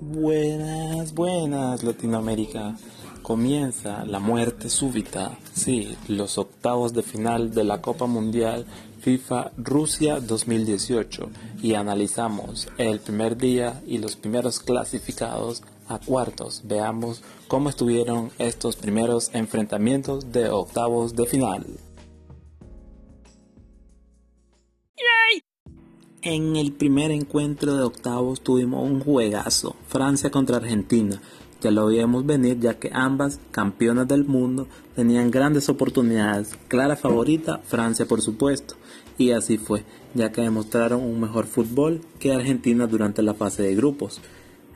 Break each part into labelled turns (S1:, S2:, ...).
S1: Buenas, buenas Latinoamérica. Comienza la muerte súbita, sí, los octavos de final de la Copa Mundial FIFA Rusia 2018 y analizamos el primer día y los primeros clasificados a cuartos. Veamos cómo estuvieron estos primeros enfrentamientos de octavos de final. En el primer encuentro de octavos tuvimos un juegazo, Francia contra Argentina. Ya lo veíamos venir ya que ambas campeonas del mundo tenían grandes oportunidades. Clara favorita, Francia por supuesto. Y así fue, ya que demostraron un mejor fútbol que Argentina durante la fase de grupos.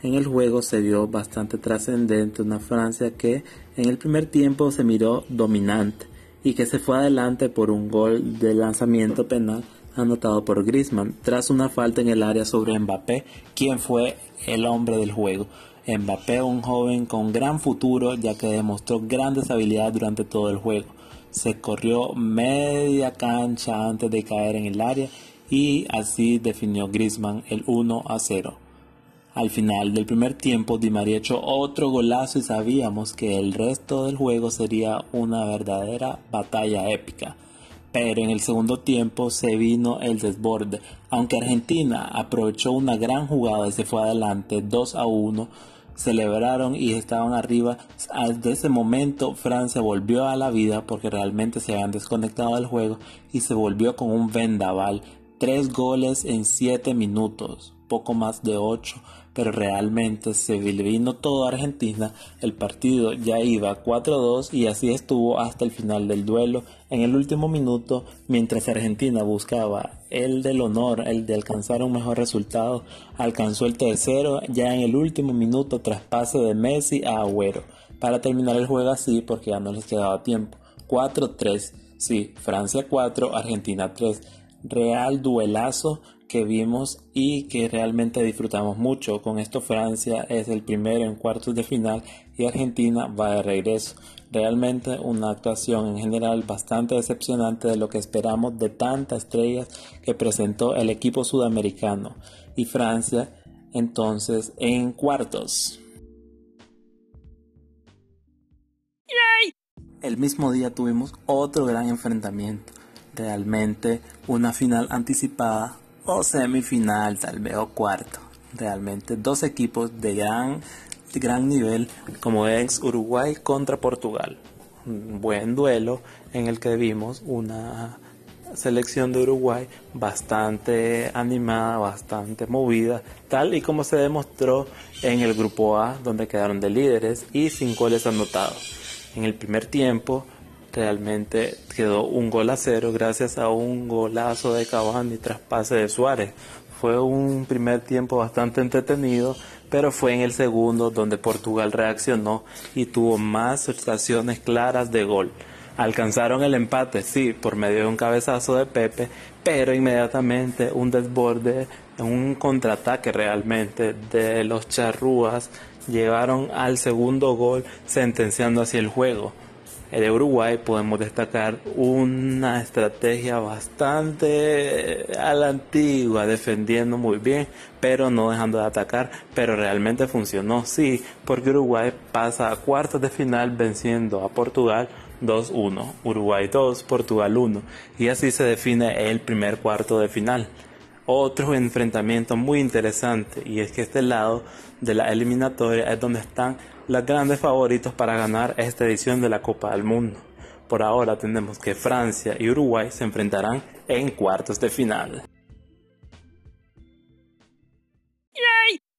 S1: En el juego se vio bastante trascendente una Francia que en el primer tiempo se miró dominante y que se fue adelante por un gol de lanzamiento penal anotado por Griezmann tras una falta en el área sobre Mbappé, quien fue el hombre del juego. Mbappé, un joven con gran futuro, ya que demostró grandes habilidades durante todo el juego. Se corrió media cancha antes de caer en el área y así definió Griezmann el 1 a 0. Al final del primer tiempo, Di María echó otro golazo y sabíamos que el resto del juego sería una verdadera batalla épica pero en el segundo tiempo se vino el desborde. Aunque Argentina aprovechó una gran jugada y se fue adelante 2 a 1, celebraron y estaban arriba. Desde ese momento Francia volvió a la vida porque realmente se habían desconectado del juego y se volvió con un vendaval. Tres goles en siete minutos, poco más de ocho pero realmente se vino todo Argentina, el partido ya iba 4-2 y así estuvo hasta el final del duelo. En el último minuto, mientras Argentina buscaba el del honor, el de alcanzar un mejor resultado, alcanzó el tercero ya en el último minuto tras pase de Messi a Agüero, para terminar el juego así porque ya no les quedaba tiempo. 4-3, sí, Francia 4, Argentina 3. Real duelazo que vimos y que realmente disfrutamos mucho. Con esto Francia es el primero en cuartos de final y Argentina va de regreso. Realmente una actuación en general bastante decepcionante de lo que esperamos de tantas estrellas que presentó el equipo sudamericano y Francia entonces en cuartos. El mismo día tuvimos otro gran enfrentamiento, realmente una final anticipada o semifinal, tal vez, o cuarto. Realmente dos equipos de gran, gran nivel como es Uruguay contra Portugal. Un buen duelo en el que vimos una selección de Uruguay bastante animada, bastante movida, tal y como se demostró en el grupo A, donde quedaron de líderes y sin goles anotados. En el primer tiempo, realmente quedó un gol a cero gracias a un golazo de Cavani tras pase de Suárez. Fue un primer tiempo bastante entretenido, pero fue en el segundo donde Portugal reaccionó y tuvo más situaciones claras de gol. Alcanzaron el empate, sí, por medio de un cabezazo de Pepe, pero inmediatamente un desborde, un contraataque realmente de los charrúas llegaron al segundo gol sentenciando así el juego de Uruguay podemos destacar una estrategia bastante a la antigua, defendiendo muy bien, pero no dejando de atacar, pero realmente funcionó, sí, porque Uruguay pasa a cuartos de final venciendo a Portugal 2-1, Uruguay 2, Portugal 1, y así se define el primer cuarto de final. Otro enfrentamiento muy interesante, y es que este lado de la eliminatoria es donde están los grandes favoritos para ganar esta edición de la Copa del Mundo. Por ahora tenemos que Francia y Uruguay se enfrentarán en cuartos de final.